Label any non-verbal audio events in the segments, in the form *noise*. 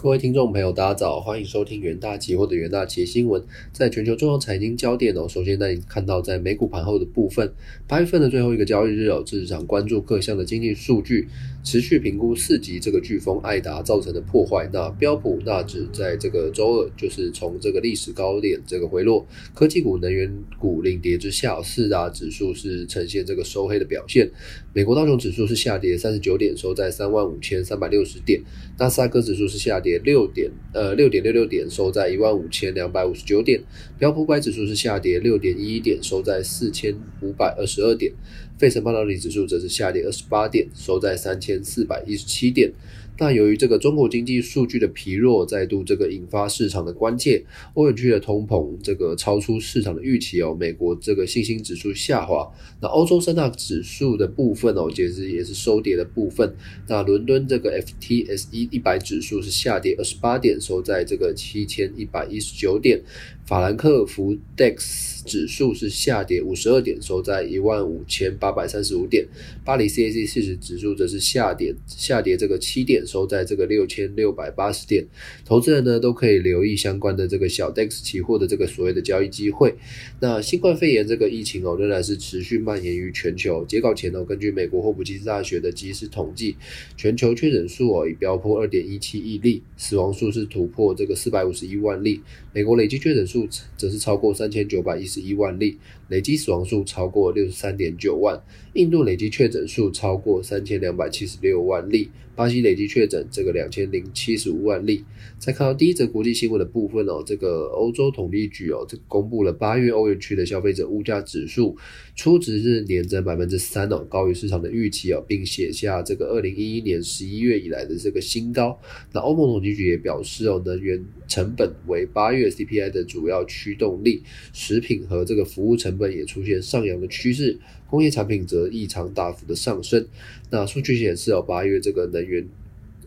各位听众朋友，大家早，欢迎收听元大期或者元大期新闻。在全球重要财经焦点哦，首先带你看到在美股盘后的部分，八月份的最后一个交易日哦，市场关注各项的经济数据，持续评估四级这个飓风艾达造成的破坏。那标普纳指在这个周二就是从这个历史高点这个回落，科技股、能源股领跌之下，四大指数是呈现这个收黑的表现。美国道琼指数是下跌三十九点，收在三万五千三百六十点，纳斯达克指数是下跌。跌六点，呃，六点六六点，收在一万五千两百五十九点。标普五百指数是下跌六点一一点，收在四千五百二十二点。费城半导体指数则是下跌二十八点，收在三千四百一十七点。那由于这个中国经济数据的疲弱，再度这个引发市场的关切，欧元区的通膨这个超出市场的预期哦，美国这个信心指数下滑，那欧洲三大指数的部分哦，其实也是收跌的部分。那伦敦这个 FTSE 一百指数是下跌二十八点，收在这个七千一百一十九点。法兰克福 Dex 指数是下跌五十二点，收在一万五千八百三十五点。巴黎 CAC 四十指数则是下跌下跌这个七点，收在这个六千六百八十点。投资人呢都可以留意相关的这个小 dex 期货的这个所谓的交易机会。那新冠肺炎这个疫情哦仍然是持续蔓延于全球。截稿前呢，根据美国霍普金斯大学的即时统计，全球确诊数哦已飙破二点一七亿例，死亡数是突破这个四百五十一万例。美国累计确诊数。则是超过三千九百一十一万例，累计死亡数超过六十三点九万。印度累计确诊数超过三千两百七十六万例，巴西累计确诊这个两千零七十五万例。再看到第一则国际新闻的部分哦，这个欧洲统计局哦，这公布了八月欧元区的消费者物价指数，初值是年增百分之三哦，高于市场的预期哦，并写下这个二零一一年十一月以来的这个新高。那欧盟统计局也表示哦，能源成本为八月 CPI 的主要驱动力，食品和这个服务成本也出现上扬的趋势。工业产品则异常大幅的上升。那数据显示哦，八月这个能源。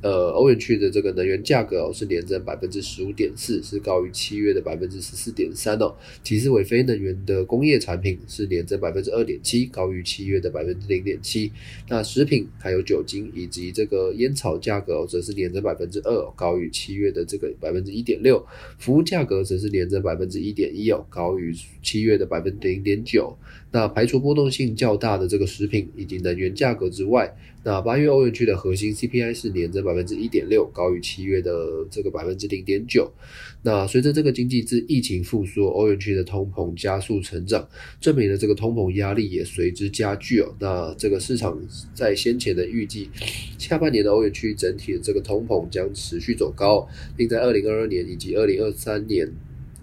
呃，欧元区的这个能源价格哦是连增百分之十五点四，是高于七月的百分之十四点三哦。其次为非能源的工业产品是连增百分之二点七，高于七月的百分之零点七。那食品还有酒精以及这个烟草价格则是连增百分之二，高于七月的这个百分之一点六。服务价格则是连增百分之一点一哦，高于七月的百分之零点九。那排除波动性较大的这个食品以及能源价格之外，那八月欧元区的核心 CPI 是年增百分之一点六，高于七月的这个百分之零点九。那随着这个经济自疫情复苏，欧元区的通膨加速成长，证明了这个通膨压力也随之加剧哦。那这个市场在先前的预计，下半年的欧元区整体的这个通膨将持续走高，并在二零二二年以及二零二三年，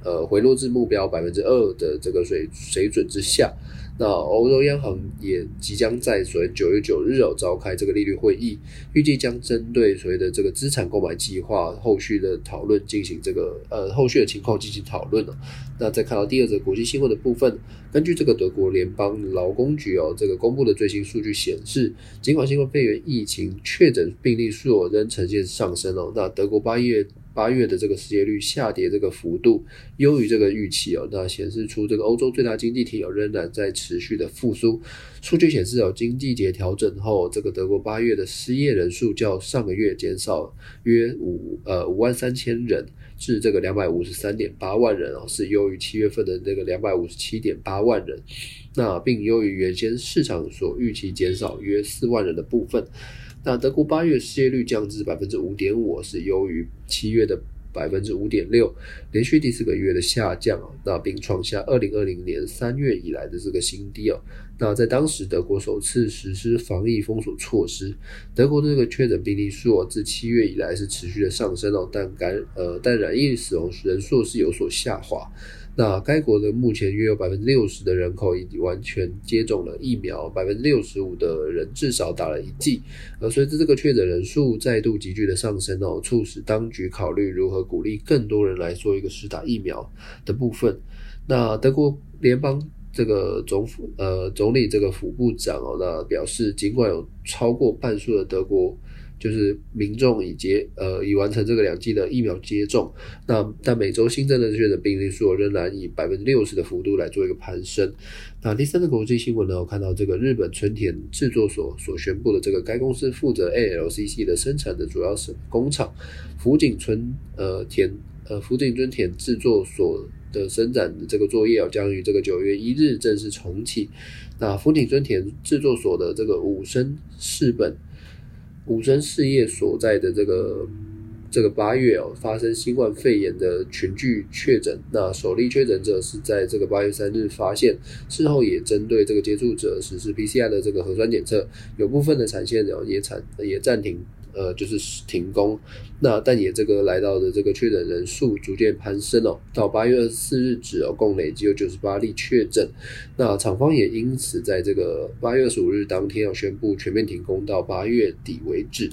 呃，回落至目标百分之二的这个水水准之下。那欧洲央行也即将在所谓九月九日召开这个利率会议，预计将针对所谓的这个资产购买计划后续的讨论进行这个呃后续的情况进行讨论了。那再看到第二则国际新闻的部分，根据这个德国联邦劳工局哦这个公布的最新数据显示，尽管新冠肺炎疫情确诊病例数仍呈现上升哦，那德国八月。八月的这个失业率下跌这个幅度优于这个预期哦，那显示出这个欧洲最大经济体哦仍然在持续的复苏。数据显示哦，经济节调整后，这个德国八月的失业人数较上个月减少约五呃五万三千人，至这个两百五十三点八万人哦，是优于七月份的这个两百五十七点八万人，那并优于原先市场所预期减少约四万人的部分。那德国八月失业率降至百分之五点五，是优于七月的百分之五点六，连续第四个月的下降啊，那并创下二零二零年三月以来的这个新低哦。那在当时德国首次实施防疫封锁措施，德国的这个确诊病例数自七月以来是持续的上升哦，但感呃但染疫死亡人数是有所下滑。那该国的目前约有百分之六十的人口已经完全接种了疫苗，百分之六十五的人至少打了一剂。而随着这个确诊人数再度急剧的上升哦，促使当局考虑如何鼓励更多人来做一个施打疫苗的部分。那德国联邦这个总府呃总理这个副部长哦，那表示尽管有超过半数的德国。就是民众已接呃已完成这个两剂的疫苗接种。那但每周新增的确诊病例数仍然以百分之六十的幅度来做一个攀升。那第三个国际新闻呢，我看到这个日本春田制作所所宣布的这个该公司负责 ALCC 的生产的主要是工厂福井村呃田呃福井村田制作所的生产的这个作业啊，将于这个九月一日正式重启。那福井村田制作所的这个武生市本武生事业所在的这个。这个八月哦，发生新冠肺炎的群聚确诊，那首例确诊者是在这个八月三日发现，事后也针对这个接触者实施 PCR 的这个核酸检测，有部分的产线哦也产也暂停，呃就是停工，那但也这个来到的这个确诊人数逐渐攀升哦，到八月二十四日止哦，共累计有九十八例确诊，那厂方也因此在这个八月二十五日当天要宣布全面停工到八月底为止。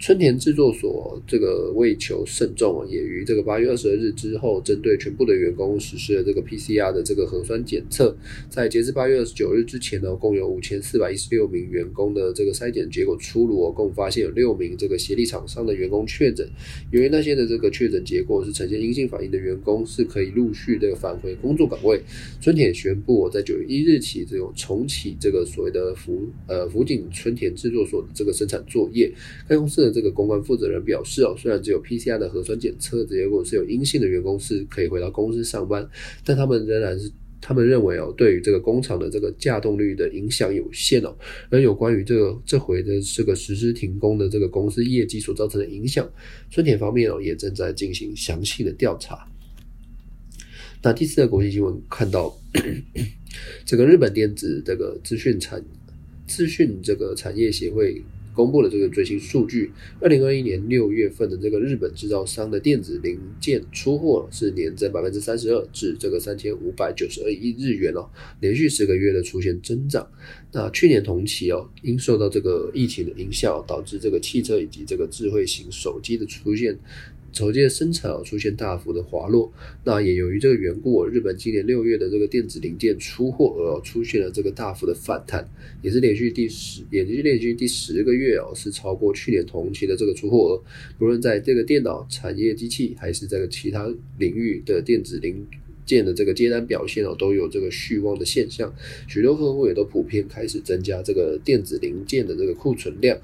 春田制作所这个为求慎重啊，也于这个八月二十二日之后，针对全部的员工实施了这个 PCR 的这个核酸检测。在截至八月二十九日之前呢，共有五千四百一十六名员工的这个筛检结果出炉，共发现有六名这个协力厂商的员工确诊。由于那些的这个确诊结果是呈现阴性反应的员工，是可以陆续的返回工作岗位。春田宣布，在九月一日起，这种重启这个所谓的福呃福井春田制作所的这个生产作业。该公司的这个公关负责人表示哦，虽然只有 PCR 的核酸检测结果是有阴性的员工是可以回到公司上班，但他们仍然是他们认为哦，对于这个工厂的这个稼动率的影响有限哦。而有关于这个这回的这个实施停工的这个公司业绩所造成的影响，春田方面哦也正在进行详细的调查。那第四个国际新闻看到，这个日本电子这个资讯产资讯这个产业协会。公布了这个最新数据，二零二一年六月份的这个日本制造商的电子零件出货是年增百分之三十二，至这个三千五百九十二亿日元哦，连续十个月的出现增长。那去年同期哦，因受到这个疫情的影响，导致这个汽车以及这个智慧型手机的出现。手机的生产出现大幅的滑落，那也由于这个缘故，日本今年六月的这个电子零件出货额出现了这个大幅的反弹，也是连续第十，也是连续第十个月哦，是超过去年同期的这个出货额。不论在这个电脑产业机器，还是这个其他领域的电子零件的这个接单表现哦，都有这个续旺的现象。许多客户也都普遍开始增加这个电子零件的这个库存量。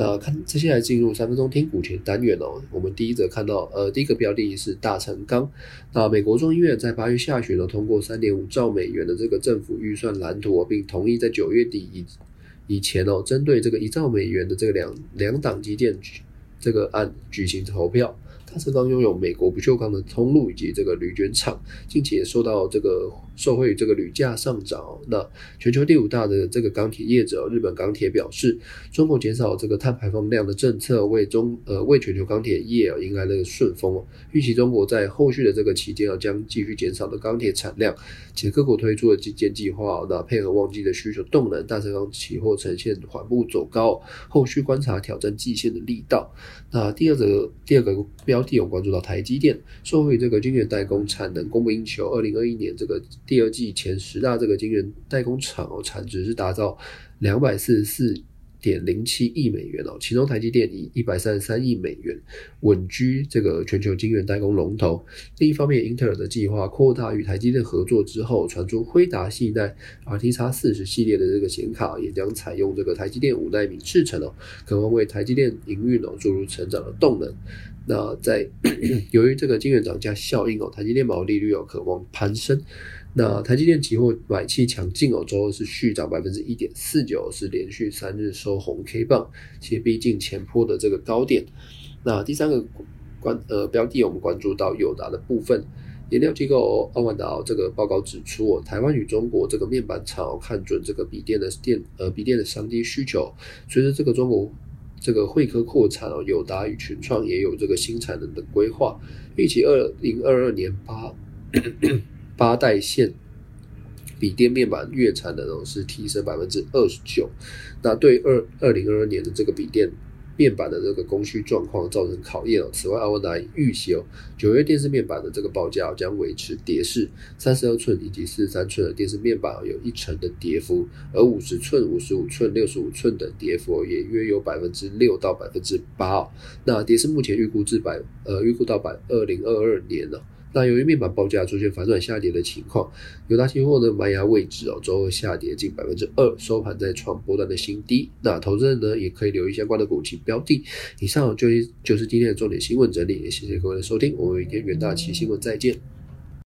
那看接下来进入三分钟听股前单元哦，我们第一则看到，呃，第一个标的是大成钢。那美国众议院在八月下旬呢通过三点五兆美元的这个政府预算蓝图，并同意在九月底以以前哦，针对这个一兆美元的这个两两党基建这个案举行投票。大成钢拥有美国不锈钢的通路以及这个铝卷厂，近期也受到这个受惠于这个铝价上涨。那全球第五大的这个钢铁业者日本钢铁表示，中国减少这个碳排放量的政策为中呃为全球钢铁业迎来了顺风。预期中国在后续的这个期间啊将继续减少的钢铁产量，且各国推出的基建计划，那配合旺季的需求动能，大成钢期货呈现缓步走高，后续观察挑战季线的力道。那第二个第二个标。标题我关注到台积电，受惠这个晶圆代工产能供不应求，二零二一年这个第二季前十大这个晶圆代工厂哦，产值是达到两百四十四。点零七亿美元哦，其中台积电以一百三十三亿美元稳居这个全球晶圆代工龙头。另一方面，英特尔的计划扩大与台积电合作之后，传出辉达系代 RTX 四十系列的这个显卡也将采用这个台积电五纳米制程哦，可望为台积电营运哦注入成长的动能。那在 *coughs* 由于这个晶圆涨价效应哦，台积电毛利率有可望攀升。那台积电期货买气强劲哦，周二是续涨百分之一点四九，是连续三日收红 K 棒，且逼近前坡的这个高点。那第三个关呃标的，我们关注到友达的部分，研料机构奥万达这个报告指出哦，台湾与中国这个面板厂看准这个笔电的电呃笔电的商机需求，随着这个中国这个汇科扩产哦，友达与群创也有这个新产能的规划，预计二零二二年八。八代线笔电面板月产能是提升百分之二十九，那对二二零二二年的这个笔电面板的这个供需状况造成考验哦。此外，阿旺达预期哦，九月电视面板的这个报价将维持跌势，三十二寸以及四十三寸的电视面板有一成的跌幅，而五十寸、五十五寸、六十五寸的跌幅也约有百分之六到百分之八。那跌势目前预估至百呃预估到百二零二二年了。那由于面板报价出现反转下跌的情况，友达期货呢卖压位置哦，周二下跌近百分之二，收盘在创波段的新低。那投资人呢也可以留意相关的股期标的。以上就就是今天的重点新闻整理，也谢谢各位的收听，我们明天远大期新闻再见。